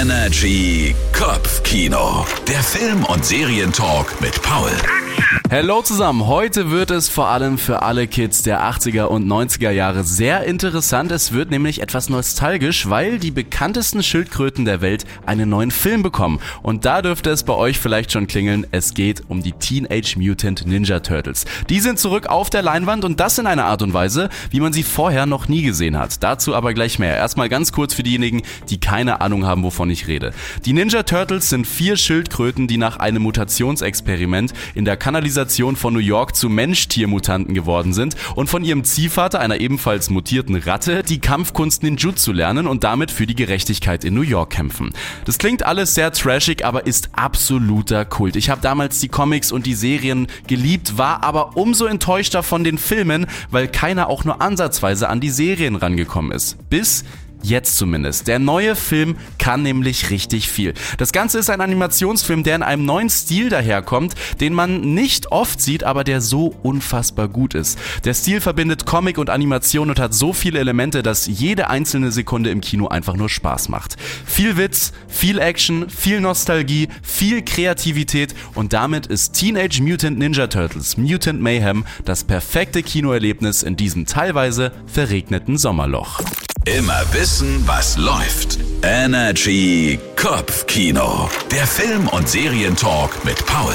Energy Kopfkino. Der Film- und Serientalk mit Paul. Hello zusammen, heute wird es vor allem für alle Kids der 80er und 90er Jahre sehr interessant. Es wird nämlich etwas nostalgisch, weil die bekanntesten Schildkröten der Welt einen neuen Film bekommen. Und da dürfte es bei euch vielleicht schon klingeln, es geht um die Teenage Mutant Ninja Turtles. Die sind zurück auf der Leinwand und das in einer Art und Weise, wie man sie vorher noch nie gesehen hat. Dazu aber gleich mehr. Erstmal ganz kurz für diejenigen, die keine Ahnung haben, wovon ich rede. Die Ninja Turtles sind vier Schildkröten, die nach einem Mutationsexperiment in der Kanalisation von New York zu Mensch-Tier-Mutanten geworden sind und von ihrem Ziehvater, einer ebenfalls mutierten Ratte, die Kampfkunst Ninjutsu lernen und damit für die Gerechtigkeit in New York kämpfen. Das klingt alles sehr trashig, aber ist absoluter Kult. Ich habe damals die Comics und die Serien geliebt, war aber umso enttäuschter von den Filmen, weil keiner auch nur ansatzweise an die Serien rangekommen ist. Bis Jetzt zumindest. Der neue Film kann nämlich richtig viel. Das Ganze ist ein Animationsfilm, der in einem neuen Stil daherkommt, den man nicht oft sieht, aber der so unfassbar gut ist. Der Stil verbindet Comic und Animation und hat so viele Elemente, dass jede einzelne Sekunde im Kino einfach nur Spaß macht. Viel Witz, viel Action, viel Nostalgie, viel Kreativität und damit ist Teenage Mutant Ninja Turtles Mutant Mayhem das perfekte Kinoerlebnis in diesem teilweise verregneten Sommerloch. Immer wissen, was läuft. Energy Kopfkino. Der Film- und Serientalk mit Paul.